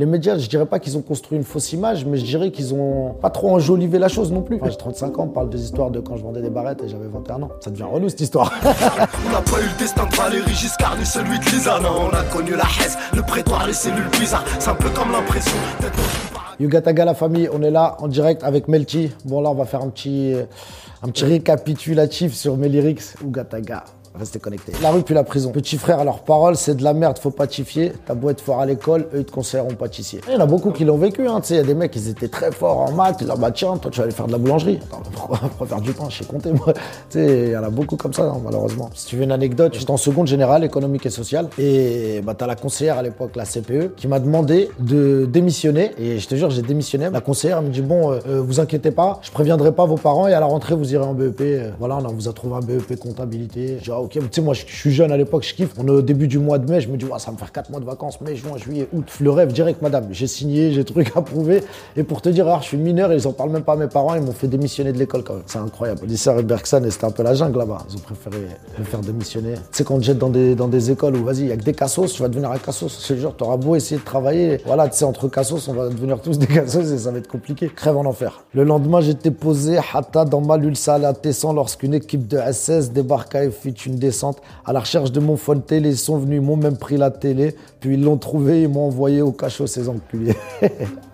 Les médias, je dirais pas qu'ils ont construit une fausse image, mais je dirais qu'ils ont pas trop enjolivé la chose non plus. Enfin, j'ai 35 ans, on parle des histoires de quand je vendais des barrettes et j'avais 21 ans. Ça devient relou cette histoire. On n'a pas eu le destin de Valérie Giscard ni celui de Lisa. Non, on a connu la haisse, le prétoire, les cellules bizarres. C'est un peu comme l'impression d'être. Yugataga la famille, on est là en direct avec Melchi. Bon là on va faire un petit, un petit récapitulatif sur mes lyrics. Yugataga, restez connectés. La rue puis la prison. Petit frère, leurs paroles, c'est de la merde, faut pas tifier. T'as beau être fort à l'école, eux ils te conseilleront pâtissier. Il y en a beaucoup qui l'ont vécu, hein. tu sais, il y a des mecs, ils étaient très forts en maths, ils ah bah tiens, toi tu vas aller faire de la boulangerie. Attends, pourquoi, faire du pain, je sais compter moi. Tu sais, il y en a beaucoup comme ça, hein, malheureusement. Si tu veux une anecdote, j'étais en seconde générale, économique et sociale, et bah t'as la conseillère à l'époque, la CPE, qui m'a demandé de démissionner, et je te jure, j'ai démissionné. La conseillère me dit, bon, euh, euh, vous inquiétez pas, je préviendrai pas vos parents, et à la rentrée, vous irez en BEP. Euh, voilà, on vous a trouvé un BEP comptabilité. Ok, tu sais, moi je, suis jeune à l'époque, je kiffe. On est au début du mois de mai, je me dis, ça va me faire 4 mois de vacances, mai, juin, juillet, août. Le rêve direct, madame. J'ai signé, j'ai truc à prouver. Et pour te dire, alors, je suis mineur et ils en parlent même pas à mes parents, ils m'ont fait démissionner de l'école quand même. C'est incroyable. Au lycée Bergson, et c'était un peu la jungle là-bas. Ils ont préféré me faire démissionner. Tu sais, quand on te jette dans des, dans des écoles où, vas-y, il y a que des cassos, tu vas devenir un cassos. Te jure, t'auras beau essayer de travailler. Voilà, tu sais, entre cassos, on va devenir tous des cassos et ça va être compliqué. Crève en enfer. Le lendemain, j'étais posé, Hatta, dans ma Salah à Tessan, lorsqu'une équipe de SS débarqua et fit descente à la recherche de mon phone télé. Ils sont venus, ils m'ont même pris la télé, puis ils l'ont trouvé, ils m'ont envoyé au cachot ces enculés.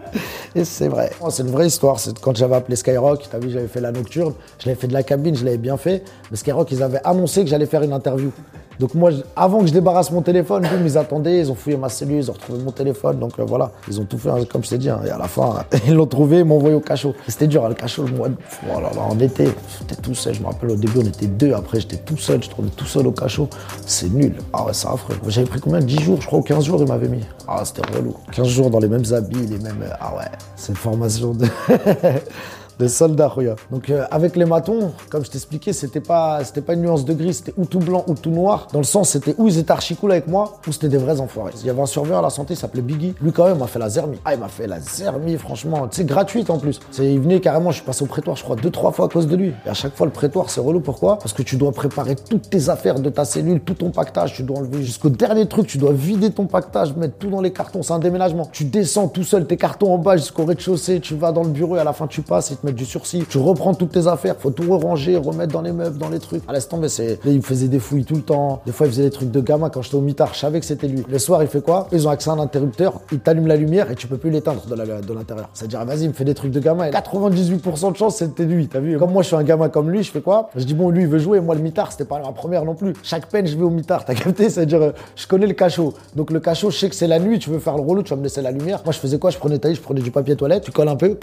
Et c'est vrai. C'est une vraie histoire. C'est quand j'avais appelé Skyrock, t'as vu, j'avais fait la nocturne, je l'avais fait de la cabine, je l'avais bien fait. Mais Skyrock, ils avaient annoncé que j'allais faire une interview. Donc moi, avant que je débarrasse mon téléphone, boum, ils attendaient, ils ont fouillé ma cellule, ils ont retrouvé mon téléphone. Donc euh, voilà, ils ont tout fait, hein, comme je t'ai dit. hein. Et à la fin, ils l'ont trouvé, ils m'ont envoyé au cachot. C'était dur, hein, le cachot, le mois de... Oh là là, en été, j'étais tout seul. Je me rappelle, au début, on était deux. Après, j'étais tout seul. Je tournais tout seul au cachot. C'est nul. Ah ouais, c'est affreux. J'avais pris combien? 10 jours, je crois, ou 15 jours, ils m'avaient mis. Ah, c'était relou. 15 jours dans les mêmes habits, les mêmes... Ah ouais, c'est une formation de... de soldats, regarde. Donc euh, avec les matons, comme je t'expliquais, c'était pas, c'était pas une nuance de gris, c'était ou tout blanc ou tout noir. Dans le sens, c'était ou ils étaient archi cool avec moi, ou c'était des vrais enfoirés. Il y avait un surveillant à la santé, il s'appelait Biggie. Lui quand même m'a fait la zermie. Ah, il m'a fait la zermie, franchement. Sais, gratuite en plus. C'est, il venait carrément, je suis passé au prétoire, je crois, deux, trois fois à cause de lui. Et à chaque fois, le prétoire, c'est relou. Pourquoi? Parce que tu dois préparer toutes tes affaires de ta cellule, tout ton pactage, tu dois enlever jusqu'au dernier truc, tu dois vider ton pactage, mettre tout dans les cartons, c'est un déménagement. Tu descends tout seul tes cartons en bas jusqu'au rez-de-chaussée, tu vas dans le bureau et à la fin tu passes, te mettent du sursis. Tu reprends toutes tes affaires, faut tout ranger, remettre dans les meubles, dans les trucs. À laisse tomber, c'est. Il me faisait des fouilles tout le temps. Des fois, il faisait des trucs de gamin quand j'étais au mitard, je savais que c'était lui. Le soir, il fait quoi? Ils ont accès à un interrupteur, il t'allume la lumière et tu peux plus l'éteindre de la- l'intérieur. C'est-à-dire, vas-y, il me fait des trucs de gamin. Et 98% de chance, c'était lui, t'as vu? Comme moi, je suis un gamin comme lui, je fais quoi? Je dis, bon, lui, il veut jouer, moi, le mitard, c'était pas ma première non plus. Chaque peine, je vais au mitard, t'as capté? C'est-à-dire, euh, je connais le cachot. Donc, le cachot, je sais que c'est la nuit, tu veux faire le relou, tu vas me laisser la lumière. Moi, je faisais quoi? Je prenais ta je prenais du papier toilette, tu colles un peu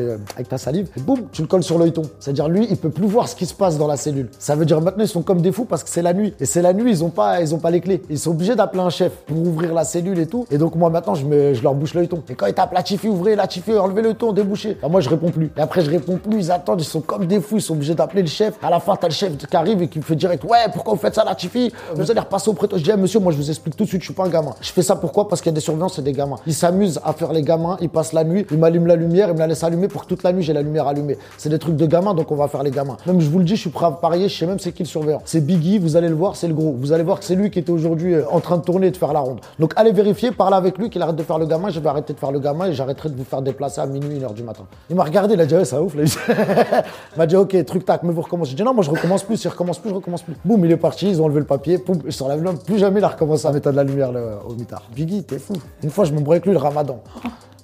euh, avec ta salive, boum, tu le colles sur l'œilleton. C'est-à-dire, lui, il peut plus voir ce qui se passe dans la cellule. Ça veut dire maintenant, ils sont comme des fous parce que c'est la nuit. Et c'est la nuit, ils ont pas, ils ont pas les clés. Ils sont obligés d'appeler un chef pour ouvrir la cellule et tout. Et donc, moi, maintenant, je, me, je leur bouche l'œilleton. Et quand ils tapent la Tifi, ouvrez la Tifi, enlevez le ton, débouchez. Bah, moi, je réponds plus. Et après, je réponds plus, ils attendent, ils sont comme des fous, ils sont obligés d'appeler le chef. À la fin, t'as le chef qui arrive et qui me fait direct, ouais, pourquoi vous faites ça, la Tifi Vous allez repasser au prétoire. Je dis, Eh, monsieur, moi, je vous explique tout de suite, je suis pas un gamin. Je fais ça pourquoi? Parce qu'il y a des surveillants, c'est des gamins. Ils s'amusent à faire les gamins, ils passent la nuit, ils m'allument la lumière, ils me la laissent allumer pour que toute la nuit, j'ai la lumière allumée. C'est des trucs de gamins, donc on va faire les gamins. Même, je vous le dis, je suis prêt à parier, je sais même c'est qui le surveillant. C'est Biggie, vous allez le voir, c'est le gros. Vous allez voir que c'est lui qui était aujourd'hui euh, en train de tourner et de faire la ronde. Donc allez vérifier, parlez avec lui qu'il arrête de faire le gamin, je vais arrêter de faire le gamin et j'arrêterai de vous faire déplacer à minuit, une heure du matin. Il m'a regardé, il a dit, ouais, ça ouf, là. il m'a dit, ok, truc tac, mais vous recommencez. J'ai dit, non, moi je recommence plus, s'il recommence plus, je recommence plus. Boum, il est parti, ils ont enlevé le papier, poum, je sur la plus jamais il a recommencé à mettre de la lumière au mitard. Biggie, t'es fou. Une fois, je m'embrouille avec lui le ramadan.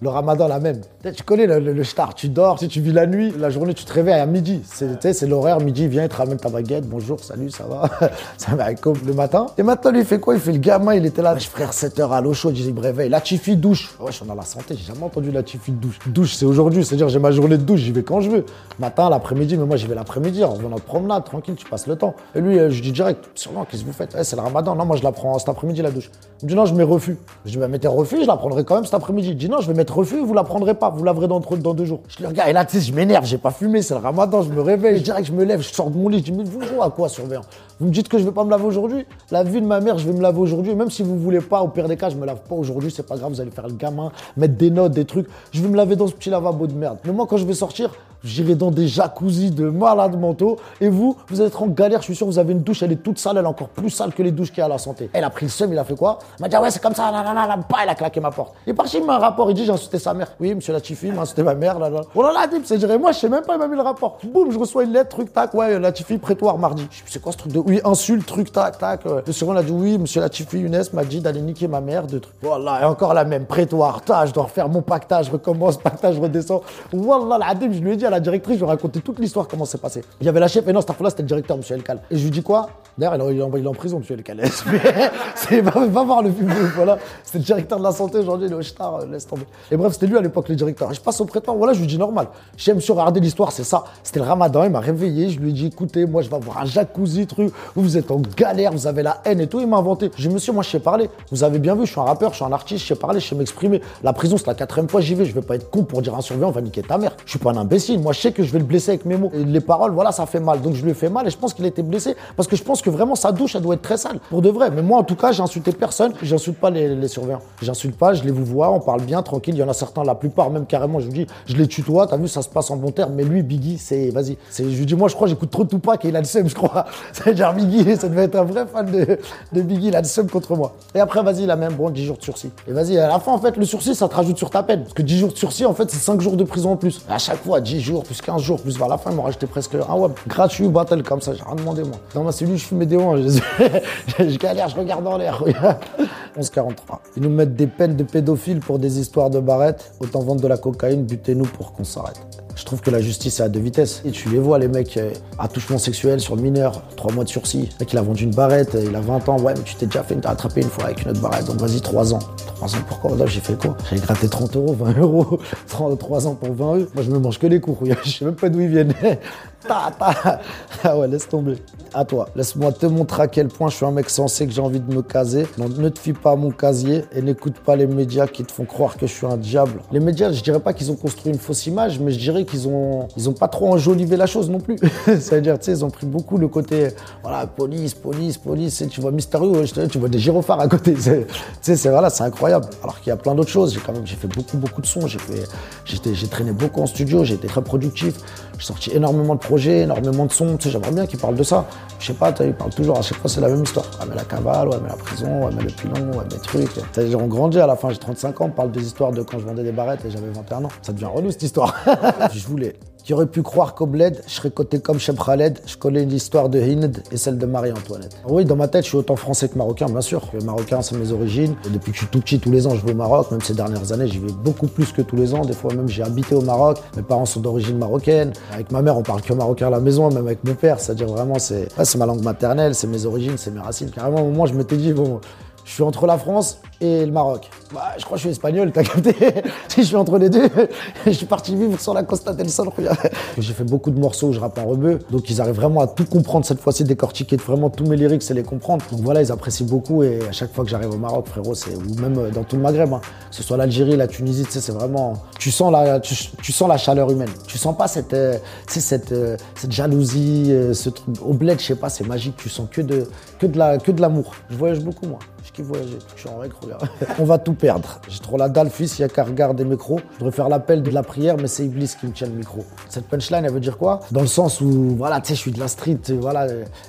Le ramadan, la même. Tu connais le, shtar, tu dors, tu, vis la nuit, la journée, tu te réveilles à midi. C'est l'horaire, midi, viens, il te ramène ta baguette, bonjour, salut, ça va? Ça va, le matin. Et maintenant, lui, il fait quoi? Il fait le gamin, il était là, Wesh, frère, 7 heures à l'eau chaude, me réveille. La Tifi douche. Je suis dans la santé, j'ai jamais entendu la Tifi douche. Douche, c'est aujourd'hui, c'est-à-dire j'ai ma journée de douche, j'y vais quand je veux. Matin, l'après-midi, mais moi, j'y vais l'après-midi, on va notre promenade, tranquille, tu passes le temps. Et lui, euh, je dis direct, sûrement, qu'est-ce que vous faites? Eh, C'est le ramadan. Non, moi, je la prends cet après-midi, la douche. Il me non, je mets refus. Je dis, bah, mettez refus, je la prendrai quand même cet après-midi. Il non, je vais mettre refus, vous la prendrez pas, vous laverez dans, dans deux jours. Je le regarde, et là, tu sais, je m'énerve, j'ai pas fumé, c'est le ramadan, je me réveille, direct, je me lève, je sors de mon lit, je dis, mais vous jouez à quoi, surveillant? Vous me dites que je vais pas me laver aujourd'hui? La vie de ma mère, je vais me laver aujourd'hui, même si vous voulez pas, au pire des cas, je me lave pas aujourd'hui, c'est pas grave, vous allez faire le gamin, mettre des notes, des trucs. Je vais me laver dans ce petit lavabo de merde. Mais moi, quand je vais sortir, j'irai dans des jacuzzis de malades mentaux. Et vous, vous êtes en galère, je suis sûr, vous avez une douche, elle est toute sale, elle est encore plus sale que les douches qu'il y a à la santé. Elle a pris le seum, il a fait quoi? Il m'a dit, ah ouais, c'est comme ça, nanana, bah, il a claqué ma porte. Il est parti, il m'a un rapport, il dit, j'ai insulté sa mère. Oui, monsieur Latifi, il m'a insulté ma mère, là, là. Oh là là, c'est dirait, moi, je sais même pas, il m'a mis le rapport. Boum, je reçois une lettre, truc, tac, ouais, Latifi, prétoire mardi. Je c'est quoi ce truc de, oui, insulte, truc, tac, tac. Le second, il a dit, oui, monsieur Latifi, Younes m'a dit d'aller niquer ma mère, de trucs. Voilà, et encore la même, prétoire, ta, je dois refaire mon pactage, recommence, pactage, redescends. L'adim, je lui ai dit la directrice, je lui ai raconté toute l'histoire, comment c'est passé. Il y avait la chef, et non, cette fois-là, c'était le directeur, monsieur Elkal. Et je lui dis quoi? D'ailleurs, il est en prison, monsieur Elkal. c'est, va, va voir le film, voilà. C'était le directeur de la santé, aujourd'hui, au star, laisse tomber. Et bref, c'était lui à l'époque, le directeur. Je passe au prétoire, voilà, je lui dis normal. J'aime sur regarder l'histoire, c'est ça. C'était le ramadan, il m'a réveillé, je lui ai dit, écoutez, moi, je vais avoir un jacuzzi, truc, vous êtes en galère, vous avez la haine et tout. Il m'a inventé. Je dis, monsieur, moi, je sais parler. Vous avez bien vu, je suis un rappeur, je suis un artiste, je sais parler, je sais m'exprimer. La prison, c'est la quatrième fois j'y vais. Je vais pas être con pour dire un surveillant, va niquer ta mère. Je suis pas un imbécile. Moi, je sais que je vais le blesser avec mes mots. Et les paroles, voilà, ça fait mal. Donc, je lui ai fait mal et je pense qu'il était blessé parce que je pense que vraiment sa douche, elle doit être très sale. Pour de vrai. Mais moi, en tout cas, j'ai insulté personne. J'insulte pas les, surveillants. J'insulte pas, je les vous vois, on parle bien, tranquille. Il y en a certains, la plupart, même carrément, je vous dis, je les tutoie. T'as vu, ça se passe en bon terme. Mais lui, Biggie, c'est, vas-y. Je lui dis, moi, je crois, j'écoute trop Tupac et il a le seum, je crois. C'est genre Biggie, ça devait être un vrai fan de, de Biggie. Il a le seum contre moi. Et après, vas-y, la même, bon, 10 jours de sursis. Et vas-y, à la fin, en fait, le sursis, ça te rajoute sur ta peine. Parce que 10 jours de sursis, en fait, c'est 5 jours de prison en plus. À chaque fois, 10 plus 15 jours, plus vers la fin, ils m'ont rajouté presque un web. Gratuit, battle, comme ça, j'ai rien demandé, moi. Dans ma cellule, je fume des oins. Je, galère, je regarde dans l'air. 11,43. Ils nous mettent des peines de pédophiles pour des histoires de barrettes. Autant vendre de la cocaïne, butez-nous pour qu'on s'arrête. Je trouve que la justice est à deux vitesses. Et tu les vois, les mecs, euh, attouchement sexuel sur mineur, trois mois de sursis. Le mec, il a vendu une barrette, euh, il a 20 ans. Ouais, mais tu t'es déjà fait attraper une fois avec une autre barrette. Donc vas-y, 3 ans. 3 ans pourquoi Là, j'ai fait quoi? J'ai gratté 30 euros, 20 euros. 3 ans pour 20 euros. Moi, je me mange que les cours. Je sais même pas d'où ils viennent. ta, ta. Ah ouais, laisse tomber. À toi. Laisse-moi te montrer à quel point je suis un mec sensé que j'ai envie de me caser. Donc ne te fie pas à mon casier et n'écoute pas les médias qui te font croire que je suis un diable. Les médias, je dirais pas qu'ils ont construit une fausse image, mais je dirais qu'ils ont, ils ont pas trop enjolivé la chose non plus. C'est-à-dire, tu sais, ils ont pris beaucoup le côté, voilà, police, police, police. Tu vois mystérieux, tu vois des gyrophares à côté. Tu sais, c'est voilà, c'est incroyable. Alors qu'il y a plein d'autres choses. J'ai quand même, j'ai fait beaucoup, beaucoup de sons. J'ai fait, j'étais, j'ai traîné beaucoup en studio. J'ai été très productif. J'ai sorti énormément de projets, énormément de sons. Tu sais, j'aimerais bien qu'ils parlent de ça. Je sais pas, ils parlent toujours, à chaque fois c'est la même histoire. Ouais, mais la cavale, ouais, mais la prison, ouais, mais le pilon, ouais, mais trucs. T'as on grandit à la fin, j'ai 35 ans, on parle des histoires de quand je vendais des barrettes et j'avais 21 ans. Ça devient relou cette histoire. je voulais. Tu aurais pu croire qu'au bled, je serais coté comme Cheb Khaled, je connais l'histoire de Hind et celle de Marie-Antoinette. Oui, dans ma tête, je suis autant français que marocain, bien sûr. Le marocain, c'est mes origines. Depuis que je suis tout petit, tous les ans, je vais au Maroc. Même ces dernières années, j'y vais beaucoup plus que tous les ans. Des fois, même, j'ai habité au Maroc. Mes parents sont d'origine marocaine. Avec ma mère, on parle que marocain à la maison, même avec mon père. C'est-à-dire vraiment, c'est ma langue maternelle, c'est mes origines, c'est mes racines. Carrément, au moment, je m'étais dit, bon, je suis entre la France et le Maroc. Bah, je crois que je suis espagnol, t'as capté je suis entre les deux, je suis parti vivre sur la Costa del Sol. J'ai fait beaucoup de morceaux où je rappe en rebeu, donc ils arrivent vraiment à tout comprendre cette fois-ci, décortiquer vraiment tous mes lyrics et les comprendre. Donc voilà, ils apprécient beaucoup et à chaque fois que j'arrive au Maroc, frérot, ou même dans tout le Maghreb, hein, que ce soit l'Algérie, la Tunisie, tu sais, c'est vraiment, tu sens la, tu, sens la chaleur humaine. Tu sens pas cette, euh, cette, euh, cette jalousie, euh, ce truc au bled, je sais pas, c'est magique. Tu sens que de, que de l'amour. Je voyage beaucoup moi. Je. Je suis en règle, regarde. On va tout perdre. J'ai trop la dalle, fils, il y a qu'à regarder mes micros. Je devrais faire l'appel de la prière, mais c'est Iblis qui me tient le micro. Cette punchline, elle veut dire quoi? Dans le sens où, voilà, tu sais, je suis de la street, voilà,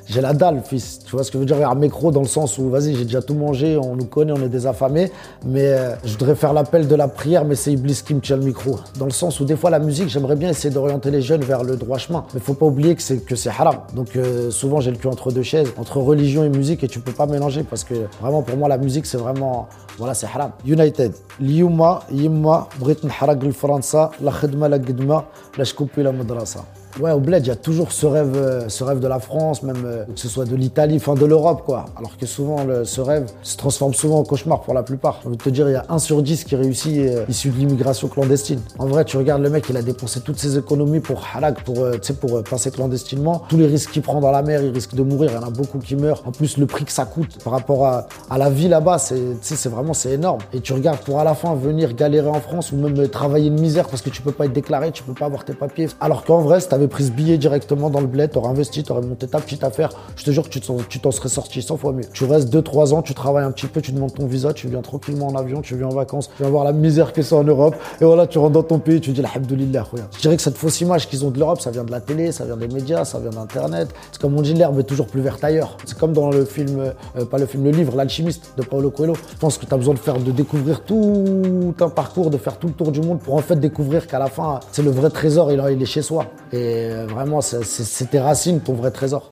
j'ai la dalle, fils. Tu vois ce que veut dire? Un micro dans le sens où, vas-y, j'ai déjà tout mangé, on nous connaît, on est des affamés, mais euh, je voudrais faire l'appel de la prière, mais c'est Iblis qui me tient le micro. Dans le sens où, des fois, la musique, j'aimerais bien essayer d'orienter les jeunes vers le droit chemin. Mais faut pas oublier que c'est que c'est haram. Donc, euh, souvent, j'ai le cul entre deux chaises, entre religion et musique, et tu peux pas mélanger parce que vraiment, pour moi, la musique, c'est vraiment. Voilà, c'est haram. United. L'Yuma, Yima, Brit Nharag, le França, la Khedma, la Gedma, la Shkoupi, la Madrasa. Ouais, au bled, il y a toujours ce rêve, euh, ce rêve de la France, même euh, que ce soit de l'Italie, enfin de l'Europe, quoi. Alors que souvent, ce rêve se transforme souvent en cauchemar pour la plupart. Je veux te dire, il y a un sur dix qui réussit euh, issu de l'immigration clandestine. En vrai, tu regardes le mec, il a dépensé toutes ses économies pour halak, pour, pour passer clandestinement. Tous les risques qu'il prend dans la mer, il risque de mourir. Il y en a beaucoup qui meurent. En plus, le prix que ça coûte par rapport à, à la vie là-bas, c'est, vraiment, c'est énorme. Et tu regardes pour à la fin venir galérer en France ou même travailler une misère parce que tu peux pas être déclaré, tu peux pas avoir tes papiers. Alors qu'en vrai, si t'aurais pris billet directement dans le bled, t'aurais investi, t'aurais monté ta petite affaire. Je te jure que tu t'en serais sorti 100 fois mieux. Tu restes 2-3 ans, tu travailles un petit peu, tu demandes ton visa, tu viens tranquillement en avion, tu viens en vacances, tu viens voir la misère que c'est en Europe. Et voilà, tu rentres dans ton pays, tu dis Alhamdoulilah, regarde. Je dirais que cette fausse image qu'ils ont de l'Europe, ça vient de la télé, ça vient des médias, ça vient d'Internet. C'est comme on dit, l'herbe est toujours plus verte ailleurs. C'est comme dans le film, euh, pas le film, le livre, L'alchimiste de Paulo Coelho. Je pense que tu as besoin de faire, de découvrir tout un parcours, de faire tout le tour du monde pour en fait découvrir qu'à la fin, c'est le vrai trésor, il est chez soi. Euh, vraiment, c'est tes racines, ton vrai trésor.